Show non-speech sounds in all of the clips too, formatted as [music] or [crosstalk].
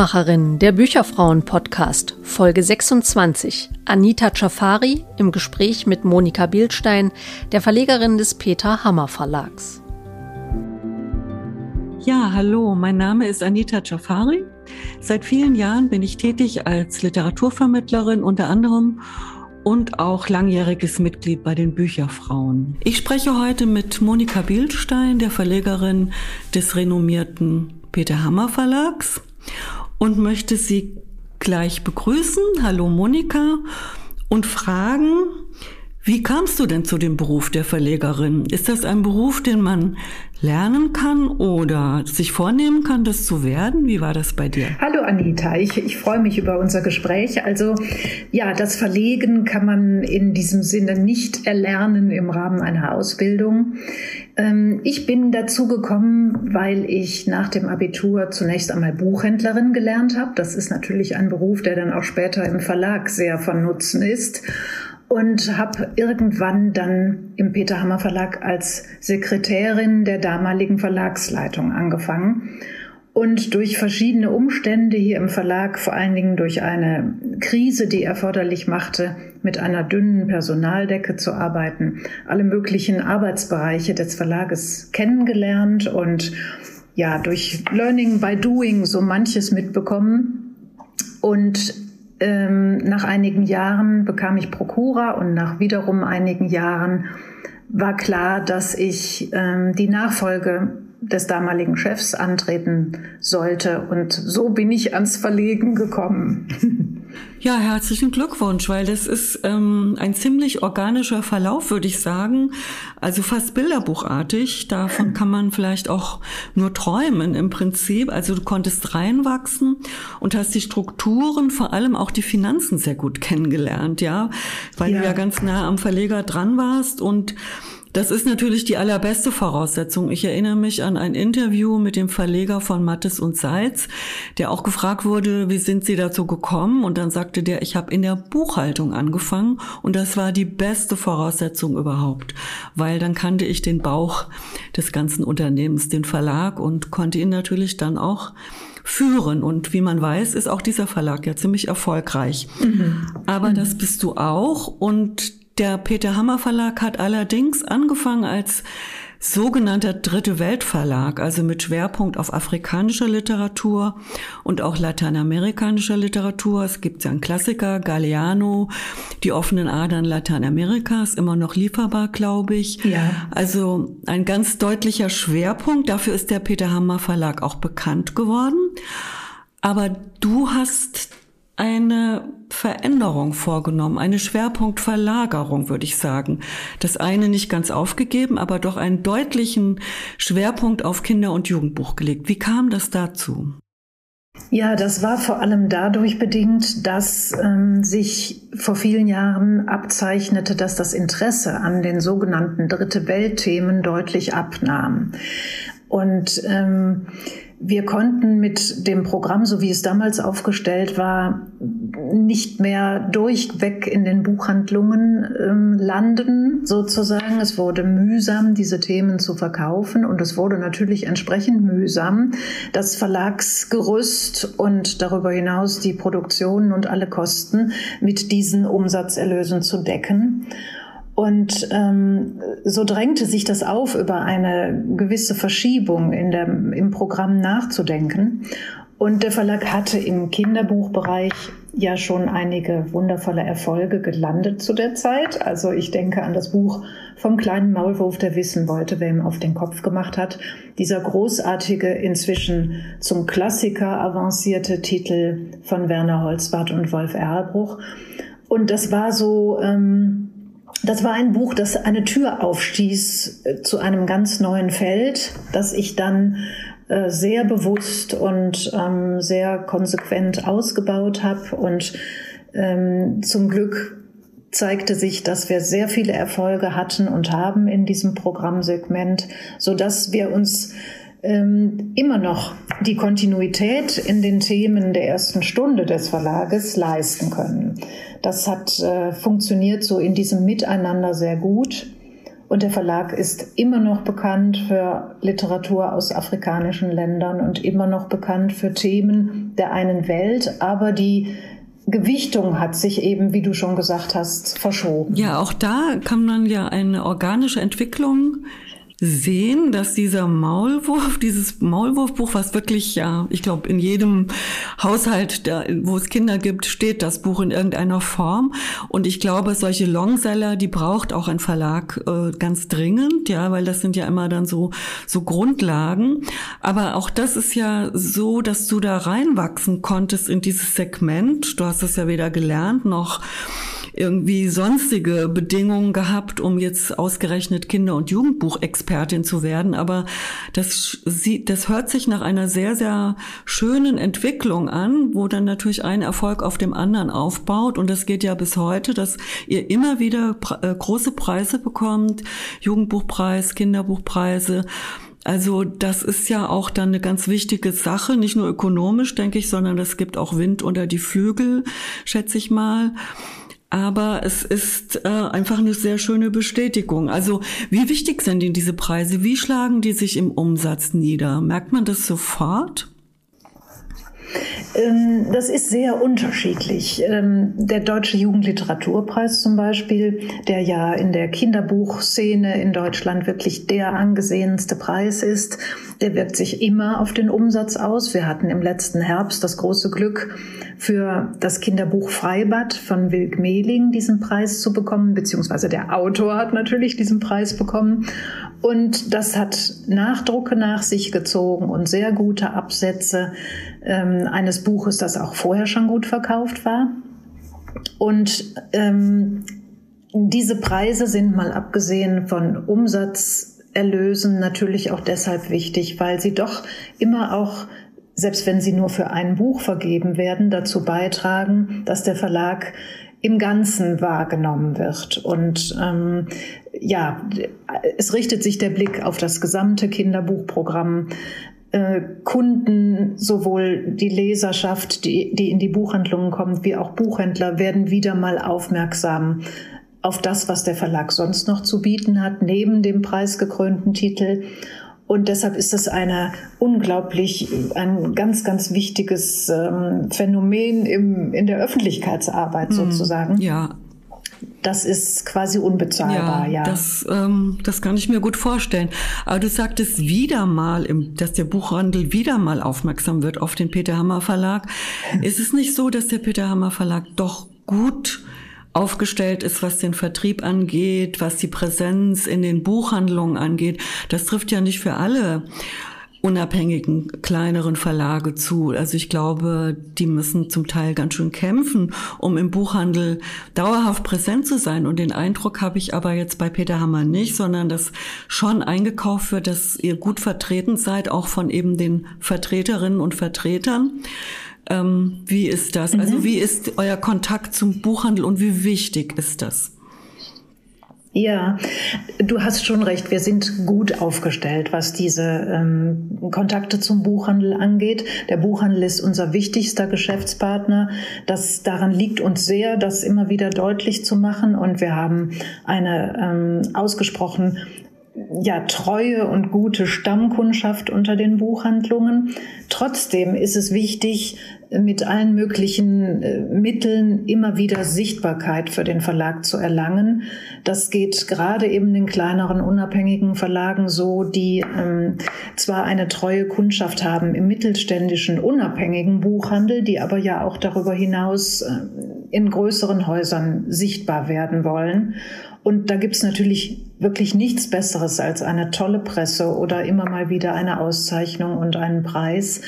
Buchmacherin, der Bücherfrauen-Podcast, Folge 26. Anita Chafari im Gespräch mit Monika Bildstein, der Verlegerin des Peter Hammer Verlags. Ja, hallo, mein Name ist Anita Chafari. Seit vielen Jahren bin ich tätig als Literaturvermittlerin unter anderem und auch langjähriges Mitglied bei den Bücherfrauen. Ich spreche heute mit Monika Bildstein, der Verlegerin des renommierten Peter Hammer Verlags und möchte Sie gleich begrüßen. Hallo Monika und fragen, wie kamst du denn zu dem Beruf der Verlegerin? Ist das ein Beruf, den man lernen kann oder sich vornehmen kann, das zu werden? Wie war das bei dir? Hallo Anita, ich, ich freue mich über unser Gespräch. Also ja, das Verlegen kann man in diesem Sinne nicht erlernen im Rahmen einer Ausbildung. Ähm, ich bin dazu gekommen, weil ich nach dem Abitur zunächst einmal Buchhändlerin gelernt habe. Das ist natürlich ein Beruf, der dann auch später im Verlag sehr von Nutzen ist und habe irgendwann dann im Peter Hammer Verlag als Sekretärin der damaligen Verlagsleitung angefangen. Und durch verschiedene Umstände hier im Verlag, vor allen Dingen durch eine Krise, die erforderlich machte, mit einer dünnen Personaldecke zu arbeiten, alle möglichen Arbeitsbereiche des Verlages kennengelernt und ja, durch Learning by Doing so manches mitbekommen. Und ähm, nach einigen Jahren bekam ich Prokura und nach wiederum einigen Jahren war klar, dass ich ähm, die Nachfolge des damaligen Chefs antreten sollte. Und so bin ich ans Verlegen gekommen. [laughs] Ja, herzlichen Glückwunsch, weil das ist ähm, ein ziemlich organischer Verlauf, würde ich sagen. Also fast bilderbuchartig. Davon kann man vielleicht auch nur träumen im Prinzip. Also du konntest reinwachsen und hast die Strukturen, vor allem auch die Finanzen sehr gut kennengelernt, ja, weil ja. du ja ganz nah am Verleger dran warst und das ist natürlich die allerbeste Voraussetzung. Ich erinnere mich an ein Interview mit dem Verleger von Mattes und Seitz, der auch gefragt wurde, wie sind Sie dazu gekommen? Und dann sagte der, ich habe in der Buchhaltung angefangen und das war die beste Voraussetzung überhaupt, weil dann kannte ich den Bauch des ganzen Unternehmens, den Verlag und konnte ihn natürlich dann auch führen. Und wie man weiß, ist auch dieser Verlag ja ziemlich erfolgreich. Mhm. Aber mhm. das bist du auch und der Peter Hammer Verlag hat allerdings angefangen als sogenannter Dritte Welt Verlag, also mit Schwerpunkt auf afrikanischer Literatur und auch lateinamerikanischer Literatur. Es gibt ja einen Klassiker, Galeano, Die offenen Adern Lateinamerikas, immer noch lieferbar, glaube ich. Ja. Also ein ganz deutlicher Schwerpunkt. Dafür ist der Peter Hammer Verlag auch bekannt geworden. Aber du hast eine Veränderung vorgenommen, eine Schwerpunktverlagerung, würde ich sagen. Das eine nicht ganz aufgegeben, aber doch einen deutlichen Schwerpunkt auf Kinder- und Jugendbuch gelegt. Wie kam das dazu? Ja, das war vor allem dadurch bedingt, dass ähm, sich vor vielen Jahren abzeichnete, dass das Interesse an den sogenannten Dritte Welt-Themen deutlich abnahm. Und ähm, wir konnten mit dem Programm, so wie es damals aufgestellt war, nicht mehr durchweg in den Buchhandlungen ähm, landen, sozusagen. Es wurde mühsam, diese Themen zu verkaufen und es wurde natürlich entsprechend mühsam, das Verlagsgerüst und darüber hinaus die Produktionen und alle Kosten mit diesen Umsatzerlösen zu decken. Und ähm, so drängte sich das auf, über eine gewisse Verschiebung in der, im Programm nachzudenken. Und der Verlag hatte im Kinderbuchbereich ja schon einige wundervolle Erfolge gelandet zu der Zeit. Also ich denke an das Buch vom kleinen Maulwurf, der wissen wollte, wer ihm auf den Kopf gemacht hat. Dieser großartige, inzwischen zum Klassiker avancierte Titel von Werner Holzbart und Wolf Erlbruch. Und das war so, ähm, das war ein Buch, das eine Tür aufstieß äh, zu einem ganz neuen Feld, das ich dann äh, sehr bewusst und ähm, sehr konsequent ausgebaut habe. Und ähm, zum Glück zeigte sich, dass wir sehr viele Erfolge hatten und haben in diesem Programmsegment, so dass wir uns ähm, immer noch die Kontinuität in den Themen der ersten Stunde des Verlages leisten können. Das hat äh, funktioniert so in diesem Miteinander sehr gut. Und der Verlag ist immer noch bekannt für Literatur aus afrikanischen Ländern und immer noch bekannt für Themen der einen Welt, aber die Gewichtung hat sich eben, wie du schon gesagt hast, verschoben. Ja, auch da kann man ja eine organische Entwicklung sehen, dass dieser Maulwurf, dieses Maulwurfbuch, was wirklich ja, ich glaube, in jedem Haushalt, der, wo es Kinder gibt, steht das Buch in irgendeiner Form. Und ich glaube, solche Longseller, die braucht auch ein Verlag äh, ganz dringend, ja, weil das sind ja immer dann so so Grundlagen. Aber auch das ist ja so, dass du da reinwachsen konntest in dieses Segment. Du hast es ja weder gelernt noch irgendwie sonstige Bedingungen gehabt, um jetzt ausgerechnet Kinder- und Jugendbuchexpertin zu werden. Aber das, das hört sich nach einer sehr, sehr schönen Entwicklung an, wo dann natürlich ein Erfolg auf dem anderen aufbaut. Und das geht ja bis heute, dass ihr immer wieder äh, große Preise bekommt, Jugendbuchpreis, Kinderbuchpreise. Also das ist ja auch dann eine ganz wichtige Sache, nicht nur ökonomisch, denke ich, sondern es gibt auch Wind unter die Flügel, schätze ich mal aber es ist äh, einfach eine sehr schöne Bestätigung. Also wie wichtig sind Ihnen diese Preise? Wie schlagen die sich im Umsatz nieder? Merkt man das sofort? Ähm, das ist sehr unterschiedlich. Ähm, der Deutsche Jugendliteraturpreis zum Beispiel, der ja in der Kinderbuchszene in Deutschland wirklich der angesehenste Preis ist, der wirkt sich immer auf den Umsatz aus. Wir hatten im letzten Herbst das große Glück, für das Kinderbuch Freibad von Wilk Mehling diesen Preis zu bekommen, beziehungsweise der Autor hat natürlich diesen Preis bekommen. Und das hat Nachdrucke nach sich gezogen und sehr gute Absätze ähm, eines Buches, das auch vorher schon gut verkauft war. Und ähm, diese Preise sind mal abgesehen von Umsatzerlösen natürlich auch deshalb wichtig, weil sie doch immer auch selbst wenn sie nur für ein Buch vergeben werden, dazu beitragen, dass der Verlag im Ganzen wahrgenommen wird. Und ähm, ja, es richtet sich der Blick auf das gesamte Kinderbuchprogramm. Äh, Kunden, sowohl die Leserschaft, die, die in die Buchhandlungen kommt, wie auch Buchhändler werden wieder mal aufmerksam auf das, was der Verlag sonst noch zu bieten hat, neben dem preisgekrönten Titel. Und deshalb ist es eine unglaublich, ein ganz, ganz wichtiges ähm, Phänomen im, in der Öffentlichkeitsarbeit hm, sozusagen. Ja, das ist quasi unbezahlbar, ja. ja. Das, ähm, das kann ich mir gut vorstellen. Aber du sagtest wieder mal, im, dass der Buchhandel wieder mal aufmerksam wird auf den Peter Hammer Verlag. Ist es nicht so, dass der Peter Hammer Verlag doch gut aufgestellt ist, was den Vertrieb angeht, was die Präsenz in den Buchhandlungen angeht. Das trifft ja nicht für alle unabhängigen kleineren Verlage zu. Also ich glaube, die müssen zum Teil ganz schön kämpfen, um im Buchhandel dauerhaft präsent zu sein. Und den Eindruck habe ich aber jetzt bei Peter Hammer nicht, sondern dass schon eingekauft wird, dass ihr gut vertreten seid, auch von eben den Vertreterinnen und Vertretern. Ähm, wie ist das? Also mhm. Also wie ist euer Kontakt zum Buchhandel und wie wichtig ist das? Ja, du hast schon recht. Wir sind gut aufgestellt, was diese ähm, Kontakte zum Buchhandel angeht. Der Buchhandel ist unser wichtigster Geschäftspartner. Das daran liegt uns sehr, das immer wieder deutlich zu machen. Und wir haben eine ähm, ausgesprochen ja, treue und gute Stammkundschaft unter den Buchhandlungen. Trotzdem ist es wichtig, mit allen möglichen äh, Mitteln immer wieder Sichtbarkeit für den Verlag zu erlangen. Das geht gerade eben den kleineren unabhängigen Verlagen so, die ähm, zwar eine treue Kundschaft haben im mittelständischen unabhängigen Buchhandel, die aber ja auch darüber hinaus äh, in größeren Häusern sichtbar werden wollen. Und da gibt's natürlich wirklich nichts Besseres als eine tolle Presse oder immer mal wieder eine Auszeichnung und einen Preis.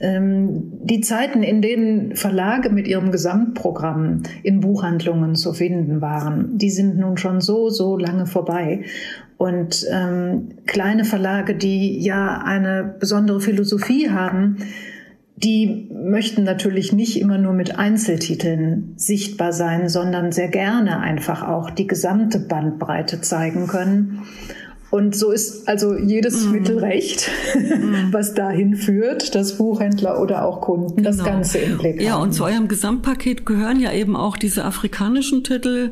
Ähm, die Zeiten, in denen Verlage mit ihrem Gesamtprogramm in Buchhandlungen zu finden waren, die sind nun schon so, so lange vorbei. Und ähm, kleine Verlage, die ja eine besondere Philosophie haben, die möchten natürlich nicht immer nur mit Einzeltiteln sichtbar sein, sondern sehr gerne einfach auch die gesamte Bandbreite zeigen können. Und so ist also jedes mm. Mittel recht, mm. was dahin führt, dass Buchhändler oder auch Kunden genau. das Ganze im Blick haben. Ja, und zu eurem Gesamtpaket gehören ja eben auch diese afrikanischen Titel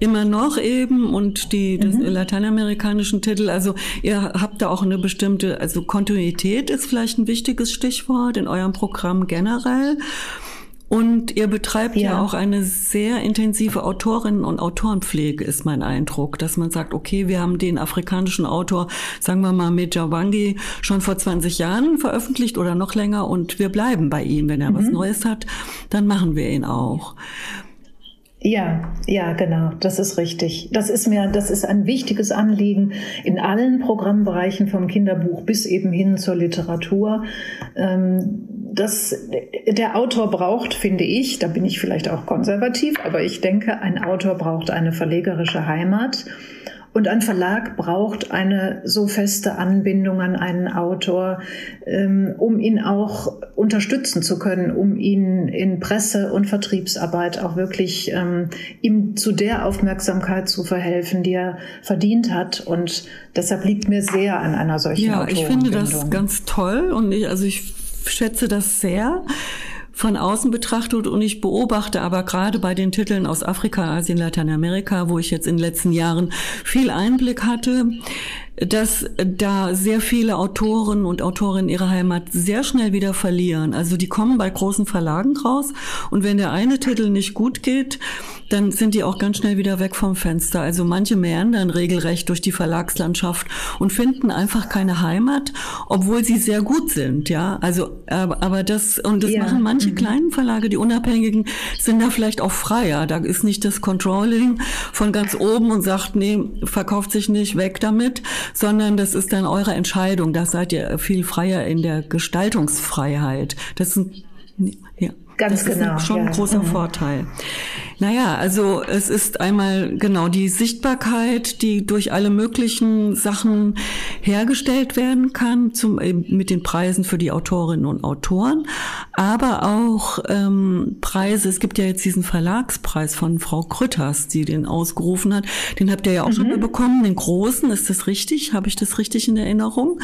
immer noch eben und die mhm. lateinamerikanischen Titel. Also ihr habt da auch eine bestimmte, also Kontinuität ist vielleicht ein wichtiges Stichwort in eurem Programm generell. Und ihr betreibt ja. ja. auch eine sehr intensive Autorinnen- und Autorenpflege, ist mein Eindruck, dass man sagt, okay, wir haben den afrikanischen Autor, sagen wir mal, Mejawangi, schon vor 20 Jahren veröffentlicht oder noch länger und wir bleiben bei ihm. Wenn er mhm. was Neues hat, dann machen wir ihn auch. Ja, ja, genau, das ist richtig. Das ist mir, das ist ein wichtiges Anliegen in allen Programmbereichen vom Kinderbuch bis eben hin zur Literatur. Ähm, das, der Autor braucht, finde ich, da bin ich vielleicht auch konservativ, aber ich denke, ein Autor braucht eine verlegerische Heimat. Und ein Verlag braucht eine so feste Anbindung an einen Autor, ähm, um ihn auch unterstützen zu können, um ihn in Presse- und Vertriebsarbeit auch wirklich ähm, ihm zu der Aufmerksamkeit zu verhelfen, die er verdient hat. Und deshalb liegt mir sehr an einer solchen Ja, ich finde das ganz toll und ich, also ich schätze das sehr von außen betrachtet und ich beobachte aber gerade bei den Titeln aus Afrika, Asien, Lateinamerika, wo ich jetzt in den letzten Jahren viel Einblick hatte, dass da sehr viele Autoren und Autorinnen ihre Heimat sehr schnell wieder verlieren. Also die kommen bei großen Verlagen raus und wenn der eine Titel nicht gut geht, dann sind die auch ganz schnell wieder weg vom Fenster. Also manche meandern regelrecht durch die Verlagslandschaft und finden einfach keine Heimat, obwohl sie sehr gut sind, ja. Also, aber das, und das ja. machen manche mhm. kleinen Verlage, die Unabhängigen, sind da vielleicht auch freier. Da ist nicht das Controlling von ganz oben und sagt, nee, verkauft sich nicht, weg damit, sondern das ist dann eure Entscheidung. Da seid ihr viel freier in der Gestaltungsfreiheit. Das sind, ja. Ganz das genau. ist schon ja. ein großer mhm. Vorteil. Naja, also es ist einmal genau die Sichtbarkeit, die durch alle möglichen Sachen hergestellt werden kann, zum, mit den Preisen für die Autorinnen und Autoren, aber auch ähm, Preise. Es gibt ja jetzt diesen Verlagspreis von Frau Krütters, die den ausgerufen hat. Den habt ihr ja auch mhm. schon mal bekommen, den großen. Ist das richtig? Habe ich das richtig in Erinnerung?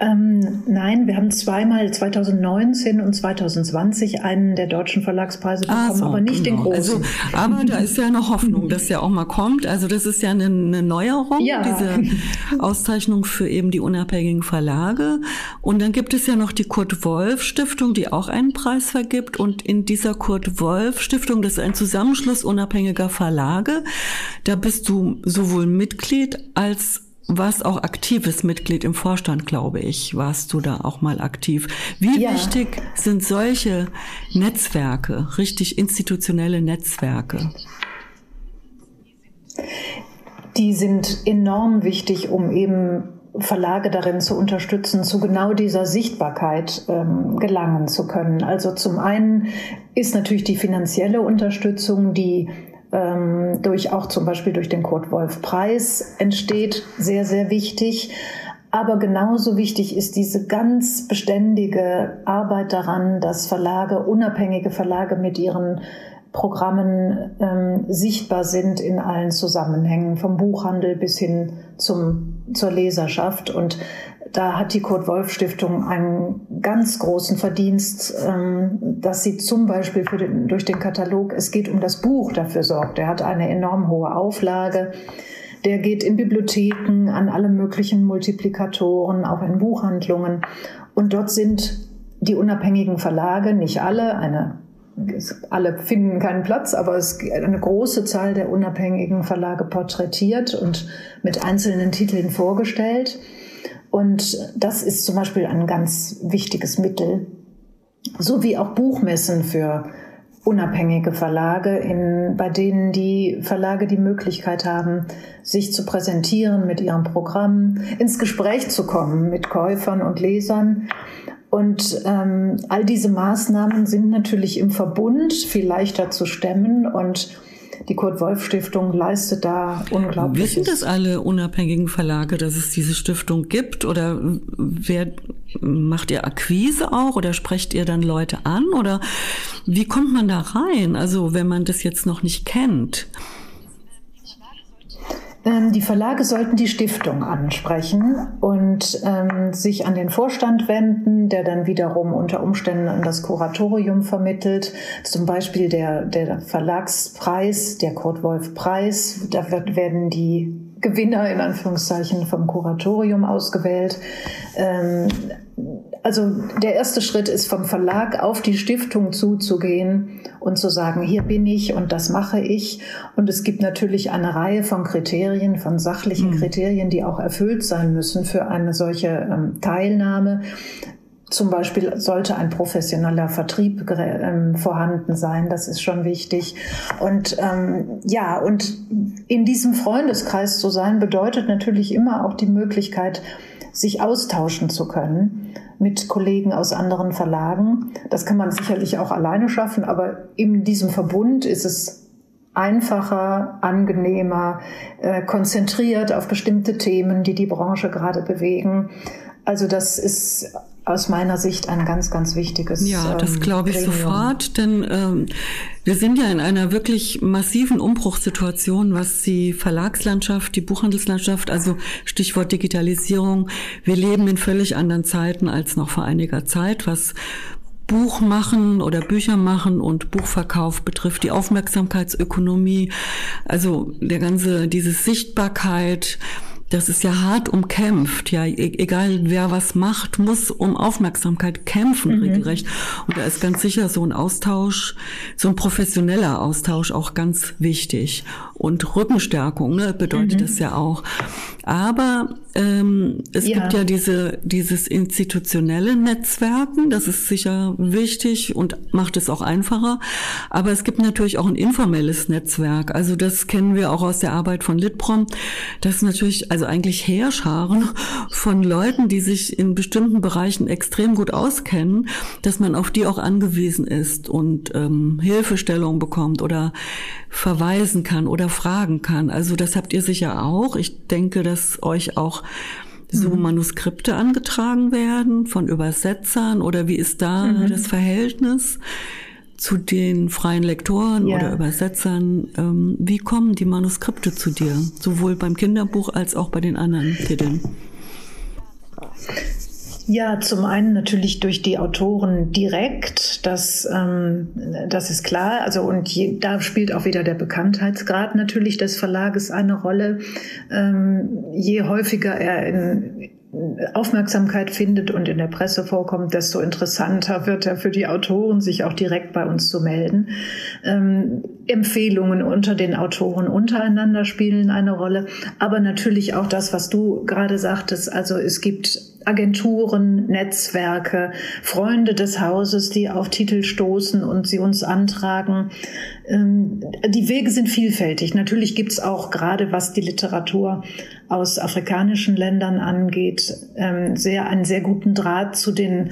Ähm, nein, wir haben zweimal 2019 und 2020 einen der deutschen Verlagspreise bekommen, so, aber nicht genau. den großen. Also, aber da ist ja noch Hoffnung, dass der auch mal kommt. Also das ist ja eine, eine Neuerung, ja. diese [laughs] Auszeichnung für eben die unabhängigen Verlage. Und dann gibt es ja noch die Kurt Wolf Stiftung, die auch einen Preis vergibt. Und in dieser Kurt Wolf Stiftung, das ist ein Zusammenschluss unabhängiger Verlage, da bist du sowohl Mitglied als warst auch aktives Mitglied im Vorstand, glaube ich. Warst du da auch mal aktiv? Wie ja. wichtig sind solche Netzwerke, richtig institutionelle Netzwerke? Die sind enorm wichtig, um eben Verlage darin zu unterstützen, zu genau dieser Sichtbarkeit ähm, gelangen zu können. Also zum einen ist natürlich die finanzielle Unterstützung, die ähm, durch auch zum Beispiel durch den Kurt Wolf Preis entsteht, sehr, sehr wichtig. Aber genauso wichtig ist diese ganz beständige Arbeit daran, dass Verlage, unabhängige Verlage mit ihren Programmen ähm, sichtbar sind in allen Zusammenhängen, vom Buchhandel bis hin zum, zur Leserschaft. Und da hat die Kurt Wolf Stiftung einen ganz großen Verdienst, ähm, dass sie zum Beispiel den, durch den Katalog, es geht um das Buch, dafür sorgt. Er hat eine enorm hohe Auflage. Der geht in Bibliotheken, an alle möglichen Multiplikatoren, auch in Buchhandlungen. Und dort sind die unabhängigen Verlage, nicht alle, eine alle finden keinen Platz, aber es eine große Zahl der unabhängigen Verlage porträtiert und mit einzelnen Titeln vorgestellt. Und das ist zum Beispiel ein ganz wichtiges Mittel, so wie auch Buchmessen für unabhängige Verlage, in, bei denen die Verlage die Möglichkeit haben, sich zu präsentieren mit ihrem Programm, ins Gespräch zu kommen mit Käufern und Lesern. Und ähm, all diese Maßnahmen sind natürlich im Verbund viel leichter zu stemmen und die Kurt-Wolf-Stiftung leistet da unglaublich. Wissen das alle unabhängigen Verlage, dass es diese Stiftung gibt? Oder wer macht ihr Akquise auch oder sprecht ihr dann Leute an? Oder wie kommt man da rein? Also wenn man das jetzt noch nicht kennt. Ähm, die Verlage sollten die Stiftung ansprechen und ähm, sich an den Vorstand wenden, der dann wiederum unter Umständen an das Kuratorium vermittelt. Zum Beispiel der, der Verlagspreis, der Kurt Wolf Preis, da wird, werden die Gewinner in Anführungszeichen vom Kuratorium ausgewählt. Ähm, also der erste Schritt ist vom Verlag auf die Stiftung zuzugehen und zu sagen, hier bin ich und das mache ich. Und es gibt natürlich eine Reihe von Kriterien, von sachlichen mhm. Kriterien, die auch erfüllt sein müssen für eine solche ähm, Teilnahme. Zum Beispiel sollte ein professioneller Vertrieb ähm, vorhanden sein, das ist schon wichtig. Und ähm, ja, und in diesem Freundeskreis zu sein, bedeutet natürlich immer auch die Möglichkeit, sich austauschen zu können mit Kollegen aus anderen Verlagen. Das kann man sicherlich auch alleine schaffen, aber in diesem Verbund ist es einfacher, angenehmer, äh, konzentriert auf bestimmte Themen, die die Branche gerade bewegen. Also das ist aus meiner Sicht ein ganz, ganz wichtiges. Ja, das ähm, glaube ich Gremium. sofort, denn ähm, wir sind ja in einer wirklich massiven Umbruchssituation, was die Verlagslandschaft, die Buchhandelslandschaft, also Stichwort Digitalisierung. Wir leben in völlig anderen Zeiten als noch vor einiger Zeit, was Buch machen oder Bücher machen und Buchverkauf betrifft, die Aufmerksamkeitsökonomie, also der ganze, diese Sichtbarkeit, das ist ja hart umkämpft. Ja, e-, egal wer was macht, muss um Aufmerksamkeit kämpfen, mhm. regelrecht. Und da ist ganz sicher so ein Austausch, so ein professioneller Austausch auch ganz wichtig. Und Rückenstärkung ne, bedeutet mhm. das ja auch. Aber ähm, es ja. gibt ja diese, dieses institutionelle Netzwerken, das ist sicher wichtig und macht es auch einfacher. Aber es gibt natürlich auch ein informelles Netzwerk. Also das kennen wir auch aus der Arbeit von Litprom. Das ist natürlich also eigentlich Heerscharen von Leuten, die sich in bestimmten Bereichen extrem gut auskennen, dass man auf die auch angewiesen ist und ähm, Hilfestellung bekommt oder verweisen kann oder fragen kann. Also das habt ihr sicher auch. Ich denke, dass euch auch so mhm. Manuskripte angetragen werden von Übersetzern oder wie ist da mhm. das Verhältnis zu den freien Lektoren ja. oder Übersetzern? Ähm, wie kommen die Manuskripte zu dir, sowohl beim Kinderbuch als auch bei den anderen Titeln? Ja, zum einen natürlich durch die Autoren direkt, das, ähm, das ist klar. Also und je, da spielt auch wieder der Bekanntheitsgrad natürlich des Verlages eine Rolle. Ähm, je häufiger er in, Aufmerksamkeit findet und in der Presse vorkommt, desto interessanter wird er für die Autoren, sich auch direkt bei uns zu melden. Ähm, Empfehlungen unter den Autoren untereinander spielen eine Rolle, aber natürlich auch das, was du gerade sagtest. Also es gibt Agenturen, Netzwerke, Freunde des Hauses, die auf Titel stoßen und sie uns antragen. Ähm, die Wege sind vielfältig. Natürlich gibt es auch gerade, was die Literatur aus afrikanischen Ländern angeht, ähm, sehr einen sehr guten Draht zu den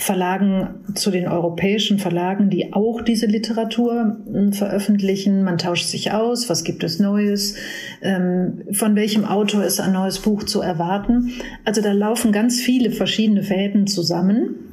Verlagen, zu den europäischen Verlagen, die auch diese Literatur hm, veröffentlichen. Man tauscht sich aus, was gibt es Neues, ähm, von welchem Autor ist ein neues Buch zu erwarten. Also da laufen ganz viele verschiedene Fäden zusammen.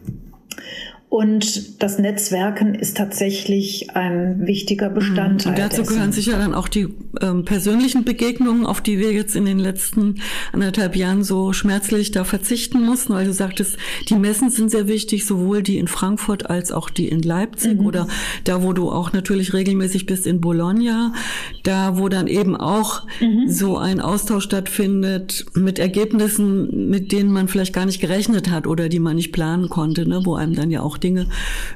Und das Netzwerken ist tatsächlich ein wichtiger Bestandteil. Und dazu gehören sicher dann auch die ähm, persönlichen Begegnungen, auf die wir jetzt in den letzten anderthalb Jahren so schmerzlich da verzichten mussten, weil du sagtest, die Messen sind sehr wichtig, sowohl die in Frankfurt als auch die in Leipzig mhm. oder da, wo du auch natürlich regelmäßig bist in Bologna, da, wo dann eben auch mhm. so ein Austausch stattfindet mit Ergebnissen, mit denen man vielleicht gar nicht gerechnet hat oder die man nicht planen konnte, ne, wo einem dann ja auch Dinge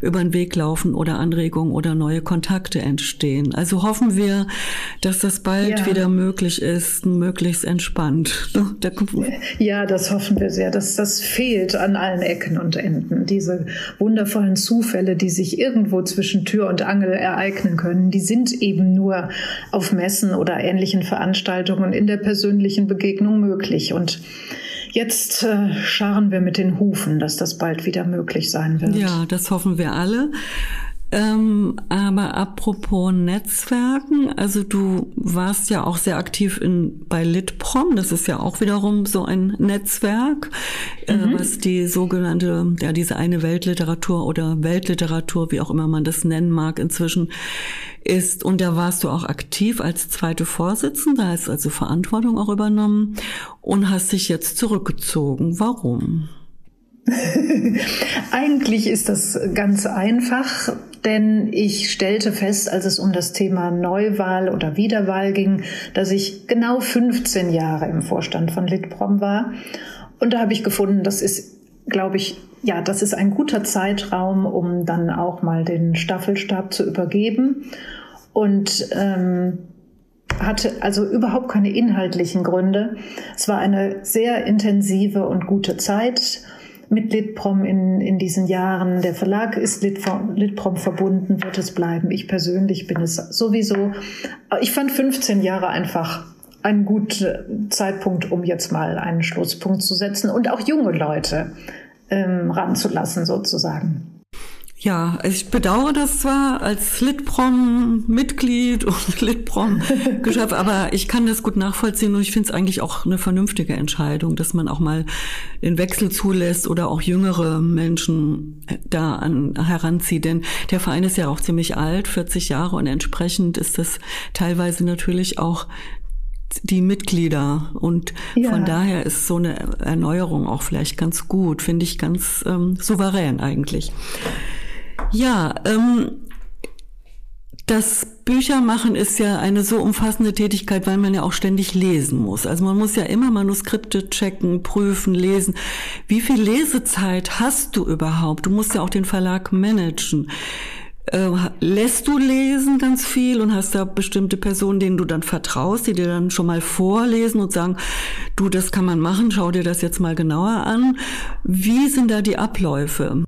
über den Weg laufen oder Anregungen oder neue Kontakte entstehen. Also hoffen wir, dass das bald ja. wieder möglich ist, möglichst entspannt. [laughs] Ja, das hoffen wir sehr. Das, das fehlt an allen Ecken und Enden. Diese wundervollen Zufälle, die sich irgendwo zwischen Tür und Angel ereignen können, die sind eben nur auf Messen oder ähnlichen Veranstaltungen in der persönlichen Begegnung möglich. Und Jetzt äh, scharren wir mit den Hufen, dass das bald wieder möglich sein wird. Ja, das hoffen wir alle. Ähm, aber apropos Netzwerken, also du warst ja auch sehr aktiv in, bei Litprom, das ist ja auch wiederum so ein Netzwerk, äh, mhm. äh, was die sogenannte, ja, diese eine Weltliteratur oder Weltliteratur, wie auch immer man das nennen mag, inzwischen ist. Und da warst du auch aktiv als zweite Vorsitzende, hast also Verantwortung auch übernommen und hast dich jetzt zurückgezogen. Warum? [laughs] Eigentlich ist das ganz einfach, denn ich stellte fest, als es um das Thema Neuwahl oder Wiederwahl ging, dass ich genau 15 Jahre im Vorstand von Litprom war. Und da habe ich gefunden, das ist, glaube ich, ja, das ist ein guter Zeitraum, um dann auch mal den Staffelstab zu übergeben. Und ähm, hatte also überhaupt keine inhaltlichen Gründe. Es war eine sehr intensive und gute Zeit mit Litprom in, in diesen Jahren. Der Verlag ist Litprom, Litprom verbunden, wird es bleiben. Ich persönlich bin es sowieso. Ich fand 15 Jahre einfach ein guter Zeitpunkt, um jetzt mal einen Schlusspunkt zu setzen und auch junge Leute ähm, ranzulassen sozusagen. Ja, ich bedauere das zwar als Litprom-Mitglied und [laughs] Litprom-Geschäft, aber ich kann das gut nachvollziehen und ich finde es eigentlich auch eine vernünftige Entscheidung, dass man auch mal den Wechsel zulässt oder auch jüngere Menschen da an, heranzieht. Denn der Verein ist ja auch ziemlich alt, 40 Jahre und entsprechend ist das teilweise natürlich auch die Mitglieder. Und ja. von daher ist so eine Erneuerung auch vielleicht ganz gut, finde ich ganz ähm, souverän eigentlich. Ja, ähm, das Büchermachen ist ja eine so umfassende Tätigkeit, weil man ja auch ständig lesen muss. Also man muss ja immer Manuskripte checken, prüfen, lesen. Wie viel Lesezeit hast du überhaupt? Du musst ja auch den Verlag managen. Äh, lässt du lesen ganz viel und hast da bestimmte Personen, denen du dann vertraust, die dir dann schon mal vorlesen und sagen, du, das kann man machen, schau dir das jetzt mal genauer an. Wie sind da die Abläufe?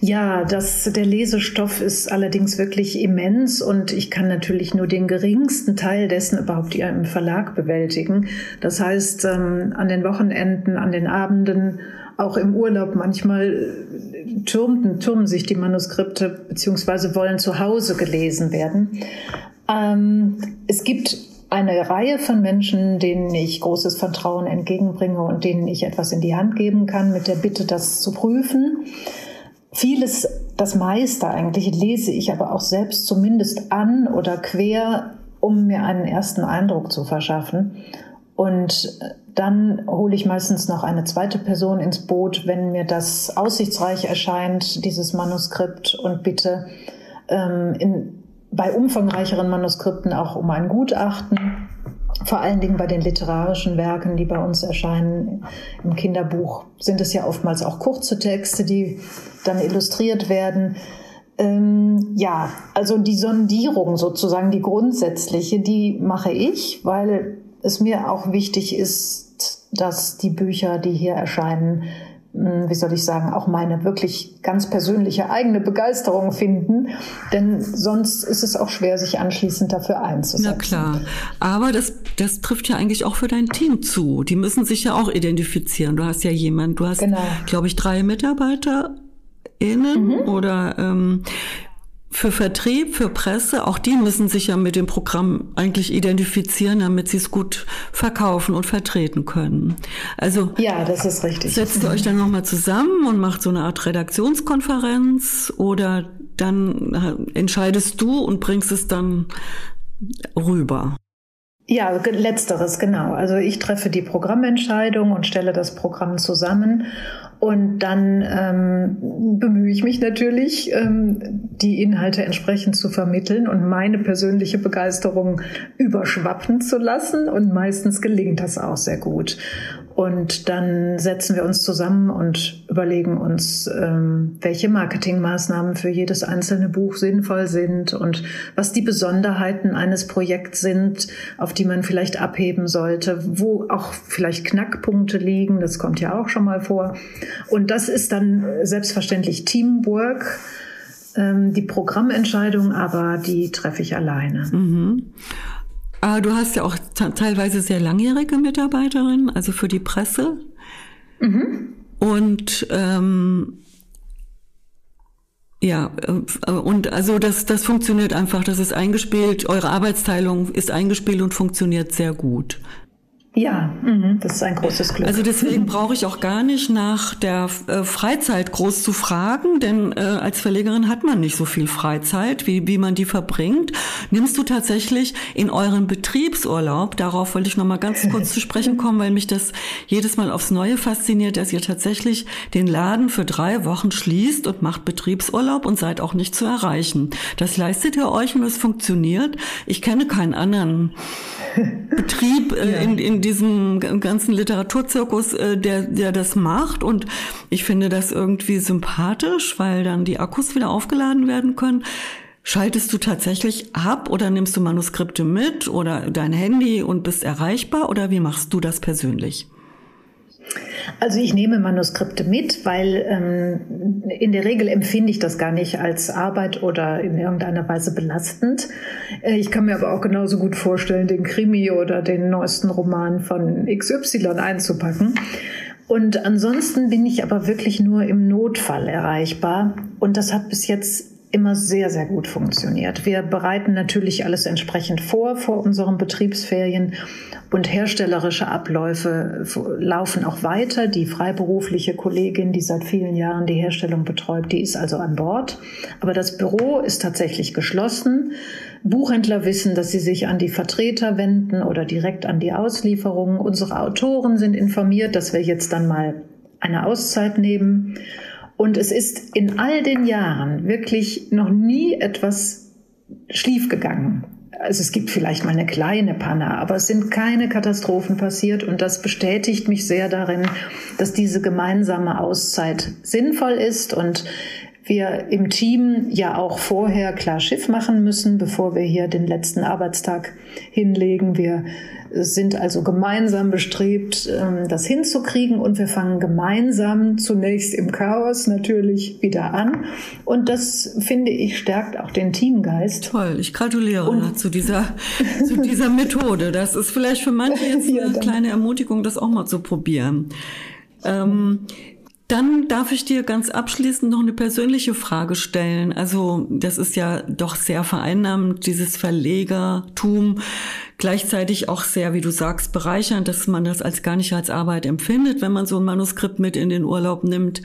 Ja, das, der Lesestoff ist allerdings wirklich immens und ich kann natürlich nur den geringsten Teil dessen überhaupt ja im Verlag bewältigen. Das heißt, ähm, an den Wochenenden, an den Abenden, auch im Urlaub manchmal äh, türmten, türmen sich die Manuskripte beziehungsweise wollen zu Hause gelesen werden. Ähm, es gibt eine Reihe von Menschen, denen ich großes Vertrauen entgegenbringe und denen ich etwas in die Hand geben kann mit der Bitte, das zu prüfen. Vieles, das meiste eigentlich, lese ich aber auch selbst zumindest an oder quer, um mir einen ersten Eindruck zu verschaffen. Und dann hole ich meistens noch eine zweite Person ins Boot, wenn mir das aussichtsreich erscheint, dieses Manuskript, und bitte ähm, in, bei umfangreicheren Manuskripten auch um ein Gutachten vor allen Dingen bei den literarischen Werken, die bei uns erscheinen im Kinderbuch, sind es ja oftmals auch kurze Texte, die dann illustriert werden. Ähm, ja, also die Sondierung sozusagen, die grundsätzliche, die mache ich, weil es mir auch wichtig ist, dass die Bücher, die hier erscheinen, wie soll ich sagen, auch meine wirklich ganz persönliche eigene Begeisterung finden. Denn sonst ist es auch schwer, sich anschließend dafür einzusetzen. Na klar. Aber das, das trifft ja eigentlich auch für dein Team zu. Die müssen sich ja auch identifizieren. Du hast ja jemanden, du hast, genau. glaube ich, drei Mitarbeiter innen mhm. oder ähm, für Vertrieb, für Presse, auch die müssen sich ja mit dem Programm eigentlich identifizieren, damit sie es gut verkaufen und vertreten können. Also ja, das ist richtig. Setzt ihr euch dann nochmal zusammen und macht so eine Art Redaktionskonferenz oder dann entscheidest du und bringst es dann rüber? Ja, letzteres, genau. Also ich treffe die Programmentscheidung und stelle das Programm zusammen und dann ähm, bemühe ich mich natürlich, ähm, die Inhalte entsprechend zu vermitteln und meine persönliche Begeisterung überschwappen zu lassen. Und meistens gelingt das auch sehr gut. Und dann setzen wir uns zusammen und überlegen uns, ähm, welche Marketingmaßnahmen für jedes einzelne Buch sinnvoll sind und was die Besonderheiten eines Projekts sind, auf die man vielleicht abheben sollte, wo auch vielleicht Knackpunkte liegen. Das kommt ja auch schon mal vor. Und das ist dann selbstverständlich Teamwork. Ähm, die Programmentscheidung aber, die treffe ich alleine. Mhm. Aber du hast ja auch teilweise sehr langjährige Mitarbeiterinnen, also für die Presse. Mhm. Und ähm, Ja, äh, und also das, das funktioniert einfach, das ist eingespielt, eure Arbeitsteilung ist eingespielt und funktioniert sehr gut. Ja, mhm, das ist ein großes Glück. Also deswegen brauche ich auch gar nicht nach der äh, Freizeit groß zu fragen, denn äh, als Verlegerin hat man nicht so viel Freizeit, wie, wie man die verbringt. Nimmst du tatsächlich in euren Betriebsurlaub, darauf wollte ich noch mal ganz kurz zu sprechen kommen, weil mich das jedes Mal aufs Neue fasziniert, dass ihr tatsächlich den Laden für drei Wochen schließt und macht Betriebsurlaub und seid auch nicht zu erreichen. Das leistet ihr euch und es funktioniert. Ich kenne keinen anderen [laughs] Betrieb äh, ja. in, in diesem ganzen Literaturzirkus, äh, der, der das macht. Und ich finde das irgendwie sympathisch, weil dann die Akkus wieder aufgeladen werden können. Schaltest du tatsächlich ab oder nimmst du Manuskripte mit oder dein Handy und bist erreichbar oder wie machst du das persönlich? Also ich nehme Manuskripte mit, weil ähm, in der Regel empfinde ich das gar nicht als Arbeit oder in irgendeiner Weise belastend. Äh, ich kann mir aber auch genauso gut vorstellen, den Krimi oder den neuesten Roman von XY einzupacken. Und ansonsten bin ich aber wirklich nur im Notfall erreichbar. Und das hat bis jetzt immer sehr, sehr gut funktioniert. Wir bereiten natürlich alles entsprechend vor vor unseren Betriebsferien und herstellerische Abläufe laufen auch weiter. Die freiberufliche Kollegin, die seit vielen Jahren die Herstellung betreut, die ist also an Bord. Aber das Büro ist tatsächlich geschlossen. Buchhändler wissen, dass sie sich an die Vertreter wenden oder direkt an die Auslieferung. Unsere Autoren sind informiert, dass wir jetzt dann mal eine Auszeit nehmen. Und es ist in all den Jahren wirklich noch nie etwas schiefgegangen also es gibt vielleicht mal eine kleine Panne, aber es sind keine Katastrophen passiert. Und das bestätigt mich sehr darin, dass diese gemeinsame Auszeit sinnvoll ist und wir im Team ja auch vorher klar Schiff machen müssen, bevor wir hier den letzten Arbeitstag hinlegen. Wir sind also gemeinsam bestrebt, ähm, das hinzukriegen und wir fangen gemeinsam zunächst im Chaos natürlich wieder an. Und das finde ich stärkt auch den Teamgeist. Toll, ich gratuliere und zu dieser, [laughs] zu dieser Methode. Das ist vielleicht für manche jetzt [laughs] eine ja, kleine Ermutigung, das auch mal zu probieren. Ähm, dann darf ich dir ganz abschließend noch eine persönliche Frage stellen. Also das ist ja doch sehr vereinnahmend, dieses Verlegertum, gleichzeitig auch sehr, wie du sagst, bereichernd, dass man das als gar nicht als Arbeit empfindet, wenn man so ein Manuskript mit in den Urlaub nimmt.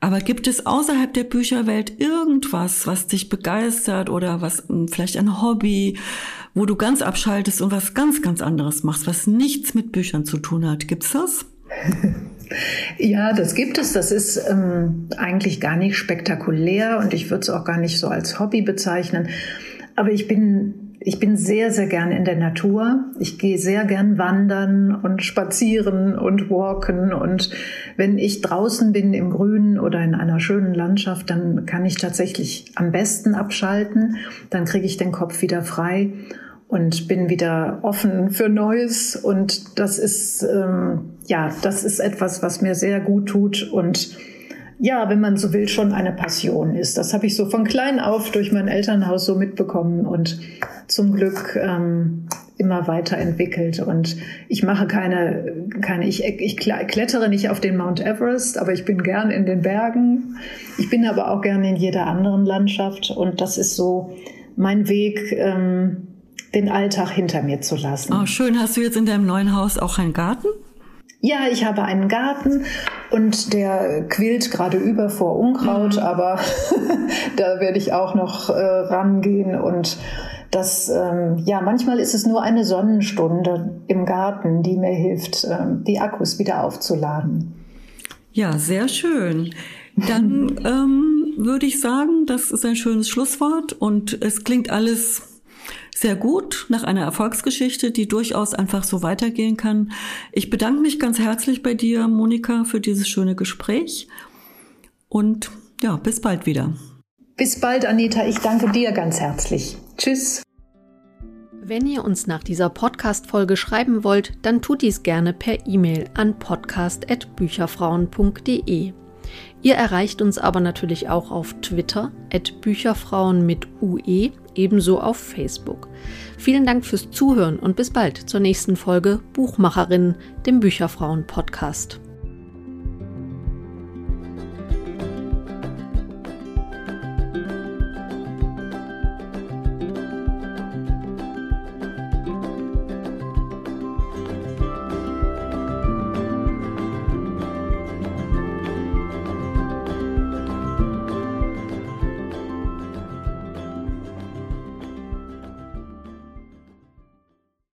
Aber gibt es außerhalb der Bücherwelt irgendwas, was dich begeistert oder was hm, vielleicht ein Hobby, wo du ganz abschaltest und was ganz, ganz anderes machst, was nichts mit Büchern zu tun hat? Gibt's das? [laughs] Ja, das gibt es. Das ist ähm, eigentlich gar nicht spektakulär und ich würde es auch gar nicht so als Hobby bezeichnen. Aber ich bin ich bin sehr, sehr gern in der Natur. Ich gehe sehr gern wandern und spazieren und walken. Und wenn ich draußen bin im Grünen oder in einer schönen Landschaft, dann kann ich tatsächlich am besten abschalten. Dann kriege ich den Kopf wieder frei und bin wieder offen für Neues. Und das ist, ähm, ja, das ist etwas, was mir sehr gut tut und ja, wenn man so will, schon eine Passion ist. Das habe ich so von klein auf durch mein Elternhaus so mitbekommen und zum Glück ähm, immer weiterentwickelt. Und ich mache keine, keine ich, ich klettere nicht auf den Mount Everest, aber ich bin gern in den Bergen. Ich bin aber auch gern in jeder anderen Landschaft. Und das ist so mein Weg, ähm, den Alltag hinter mir zu lassen. Oh, schön. Hast du jetzt in deinem neuen Haus auch einen Garten? Ja, ich habe einen Garten und der quillt gerade über vor Unkraut, mhm. aber [laughs] da werde ich auch noch äh, rangehen und das, ähm, ja, manchmal ist es nur eine Sonnenstunde im Garten, die mir hilft, ähm, die Akkus wieder aufzuladen. Ja, sehr schön. Dann [laughs] ähm, würde ich sagen, das ist ein schönes Schlusswort und es klingt alles sehr gut nach einer Erfolgsgeschichte, die durchaus einfach so weitergehen kann. Ich bedanke mich ganz herzlich bei dir, Monika, für dieses schöne Gespräch und ja, bis bald wieder. Bis bald, Anita. Ich danke dir ganz herzlich. Tschüss. Wenn ihr uns nach dieser Podcast-Folge schreiben wollt, dann tut dies gerne per E-Mail an podcast.bücherfrauen.de. Ihr erreicht uns aber natürlich auch auf Twitter, at Bücherfrauen mit UE ebenso auf Facebook. Vielen Dank fürs Zuhören und bis bald zur nächsten Folge Buchmacherinnen, dem Bücherfrauen-Podcast.